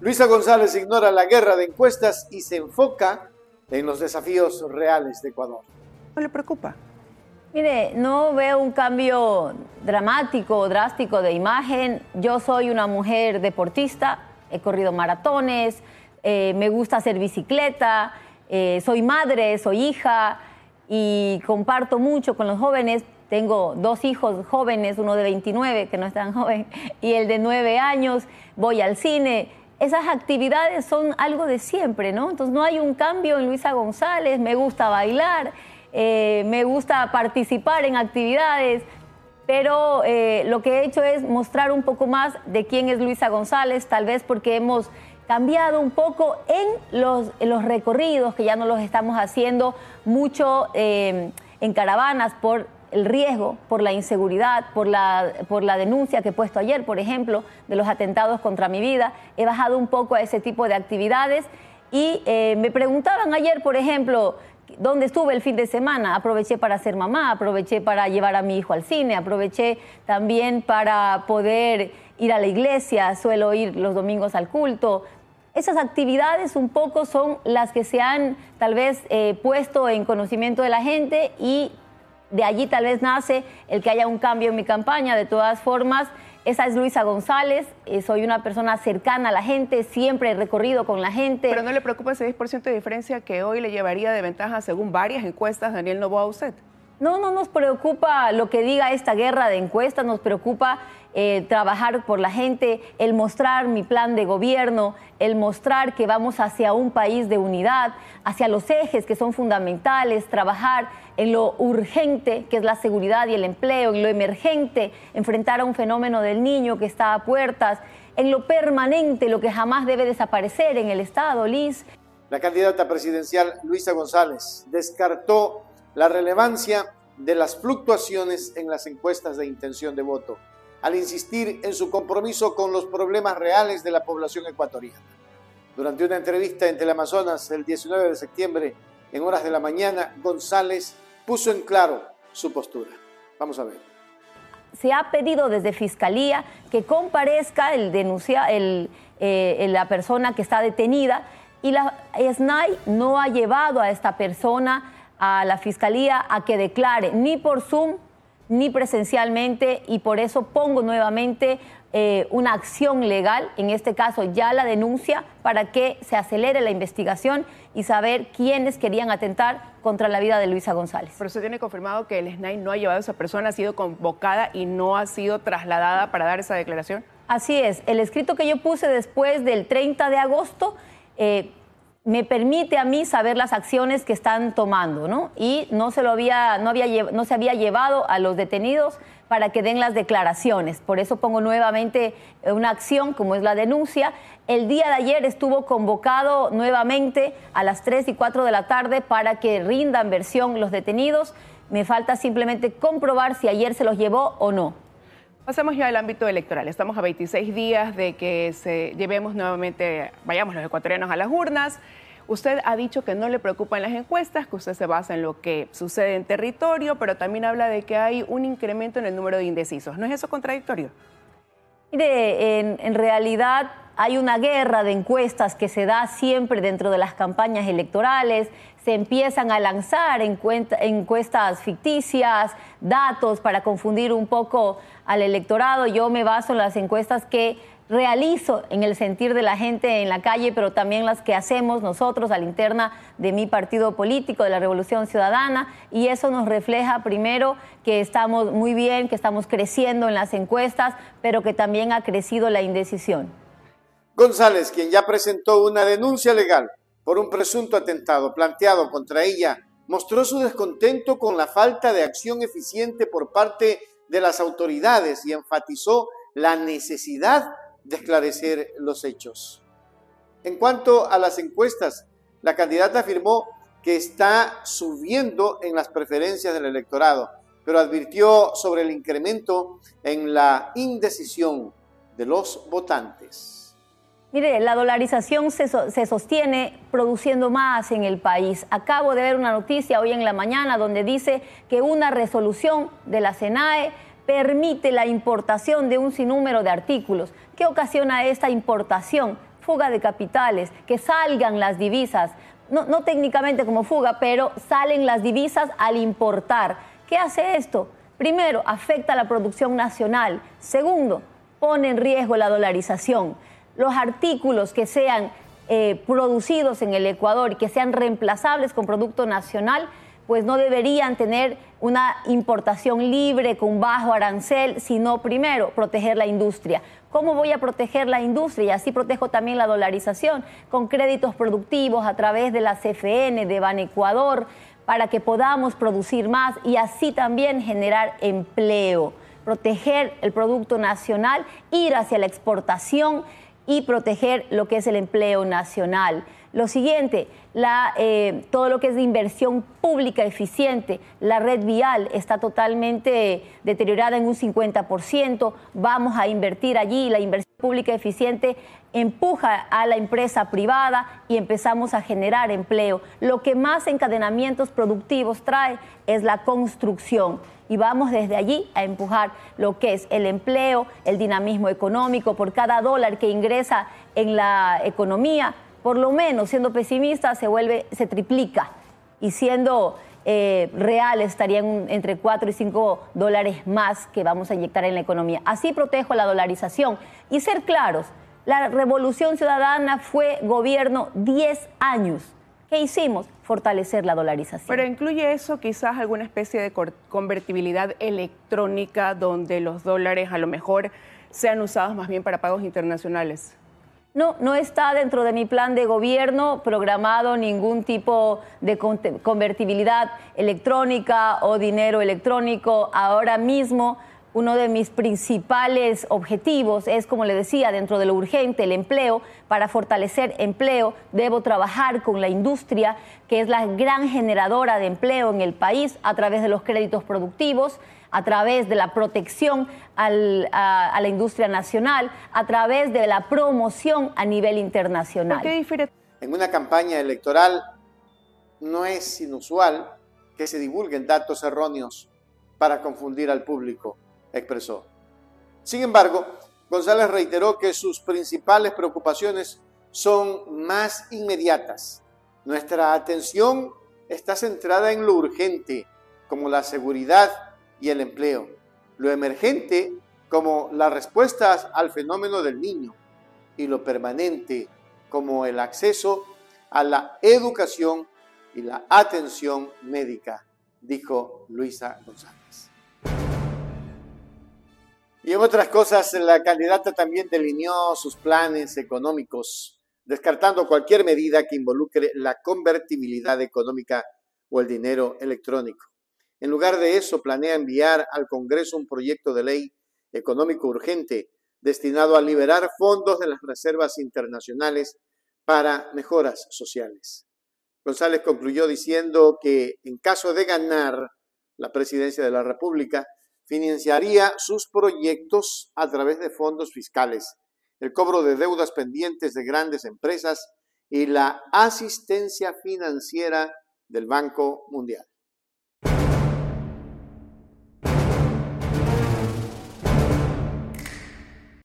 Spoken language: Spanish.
Luisa González ignora la guerra de encuestas y se enfoca en los desafíos reales de Ecuador. ¿No le preocupa? Mire, no veo un cambio dramático o drástico de imagen. Yo soy una mujer deportista, he corrido maratones, eh, me gusta hacer bicicleta, eh, soy madre, soy hija y comparto mucho con los jóvenes. Tengo dos hijos jóvenes, uno de 29, que no es tan joven, y el de 9 años. Voy al cine, esas actividades son algo de siempre, ¿no? Entonces no hay un cambio en Luisa González, me gusta bailar, eh, me gusta participar en actividades, pero eh, lo que he hecho es mostrar un poco más de quién es Luisa González, tal vez porque hemos cambiado un poco en los, recorridos, que ya no los estamos haciendo mucho eh, en caravanas por el riesgo por la inseguridad, por la, por la denuncia que he puesto ayer, por ejemplo, de los atentados contra mi vida. He bajado un poco a ese tipo de actividades y eh, me preguntaban ayer, por ejemplo, ¿dónde estuve el fin de semana? Aproveché para ser mamá, aproveché para llevar a mi hijo al cine, aproveché también para poder ir a la iglesia, suelo ir los domingos al culto. Esas actividades un poco son las que se han tal vez eh, puesto en conocimiento de la gente y de allí tal vez nace el que haya un cambio en mi campaña. De todas formas, esa es Luisa González, eh, soy una persona cercana a la gente, siempre he recorrido con la gente. Pero no le preocupa ese 10% de diferencia que hoy le llevaría de ventaja, según varias encuestas, Daniel Novoa a usted. No, no nos preocupa lo que diga esta guerra de encuestas, nos preocupa eh, trabajar por la gente, el mostrar mi plan de gobierno, el mostrar que vamos hacia un país de unidad, hacia los ejes que son fundamentales, trabajar en lo urgente, que es la seguridad y el empleo, en lo emergente, enfrentar a un fenómeno del niño que está a puertas, en lo permanente, lo que jamás debe desaparecer en el Estado, Liz. La candidata presidencial Luisa González descartó la relevancia de las fluctuaciones en las encuestas de intención de voto, al insistir en su compromiso con los problemas reales de la población ecuatoriana. Durante una entrevista en Teleamazonas el 19 de septiembre, en horas de la mañana, González puso en claro su postura. Vamos a ver. Se ha pedido desde Fiscalía que comparezca el denuncia, el, eh, la persona que está detenida y la SNAI no ha llevado a esta persona a la Fiscalía a que declare ni por Zoom ni presencialmente y por eso pongo nuevamente eh, una acción legal, en este caso ya la denuncia, para que se acelere la investigación y saber quiénes querían atentar contra la vida de Luisa González. Pero se tiene confirmado que el SNAI no ha llevado a esa persona, ha sido convocada y no ha sido trasladada para dar esa declaración. Así es, el escrito que yo puse después del 30 de agosto eh, me permite a mí saber las acciones que están tomando, ¿no? Y no se, lo había, no, no se había llevado a los detenidos para que den las declaraciones. Por eso pongo nuevamente una acción como es la denuncia. El día de ayer estuvo convocado nuevamente a las 3 y 4 de la tarde para que rindan versión los detenidos. Me falta simplemente comprobar si ayer se los llevó o no. Pasemos ya al ámbito electoral. Estamos a 26 días de que se llevemos nuevamente, vayamos los ecuatorianos a las urnas. Usted ha dicho que no le preocupan las encuestas, que usted se basa en lo que sucede en territorio, pero también habla de que hay un incremento en el número de indecisos. ¿No es eso contradictorio? Mire, en, realidad hay una guerra de encuestas que se da siempre dentro de las campañas electorales. Se empiezan a lanzar encuestas ficticias, datos para confundir un poco al electorado. Yo me baso en las encuestas que realizo en el sentir de la gente en la calle, pero también las que hacemos nosotros a la interna de mi partido político, de la Revolución Ciudadana, y eso nos refleja primero que estamos muy bien, que estamos creciendo en las encuestas, pero que también ha crecido la indecisión. González, quien ya presentó una denuncia legal por un presunto atentado planteado contra ella, mostró su descontento con la falta de acción eficiente por parte de las autoridades y enfatizó la necesidad de esclarecer los hechos. En cuanto a las encuestas, la candidata afirmó que está subiendo en las preferencias del electorado, pero advirtió sobre el incremento en la indecisión de los votantes. Mire, la dolarización se, sostiene produciendo más en el país. Acabo de ver una noticia hoy en la mañana donde dice que una resolución de la SENAE permite la importación de un sinnúmero de artículos. ¿Qué ocasiona esta importación? fuga de capitales, que salgan las divisas, no, no técnicamente como fuga, pero salen las divisas al importar. ¿Qué hace esto? Primero, afecta a la producción nacional. Segundo, pone en riesgo la dolarización. Los artículos que sean eh, producidos en el Ecuador y que sean reemplazables con producto nacional, pues no deberían tener una importación libre con bajo arancel, sino primero proteger la industria. ¿Cómo voy a proteger la industria? Y así protejo también la dolarización con créditos productivos a través de la CFN, de Ban Ecuador, para que podamos producir más y así también generar empleo, proteger el producto nacional, ir hacia la exportación y proteger lo que es el empleo nacional. Lo siguiente, eh, todo lo que es de inversión pública eficiente, la red vial está totalmente deteriorada en un 50%, vamos a invertir allí, la inversión pública eficiente empuja a la empresa privada y empezamos a generar empleo. Lo que más encadenamientos productivos trae es la construcción y vamos desde allí a empujar lo que es el empleo, el dinamismo económico. Por cada dólar que ingresa en la economía, por lo menos siendo pesimista, se vuelve, se triplica y siendo eh, real estarían entre 4 y 5 dólares más que vamos a inyectar en la economía. Así protejo la dolarización. Y ser claros, la revolución ciudadana fue gobierno 10 años. ¿Qué hicimos? Fortalecer la dolarización. Pero incluye eso quizás alguna especie de convertibilidad electrónica donde los dólares a lo mejor sean usados más bien para pagos internacionales. No, no está dentro de mi plan de gobierno programado ningún tipo de convertibilidad electrónica o dinero electrónico. Ahora mismo uno de mis principales objetivos es, como le decía, dentro de lo urgente, el empleo. Para fortalecer empleo, debo trabajar con la industria, que es la gran generadora de empleo en el país, a través de los créditos productivos, a través de la protección a, la industria nacional, a través de la promoción a nivel internacional. En una campaña electoral no es inusual que se divulguen datos erróneos para confundir al público expresó. Sin embargo, González reiteró que sus principales preocupaciones son más inmediatas. Nuestra atención está centrada en lo urgente, como la seguridad y el empleo, lo emergente, como las respuestas al fenómeno del niño, y lo permanente, como el acceso a la educación y la atención médica, dijo Luisa González. Y en otras cosas, la candidata también delineó sus planes económicos, descartando cualquier medida que involucre la convertibilidad económica o el dinero electrónico. En lugar de eso, planea enviar al Congreso un proyecto de ley económico urgente destinado a liberar fondos de las reservas internacionales para mejoras sociales. González concluyó diciendo que en caso de ganar la presidencia de la República, financiaría sus proyectos a través de fondos fiscales, el cobro de deudas pendientes de grandes empresas y la asistencia financiera del Banco Mundial.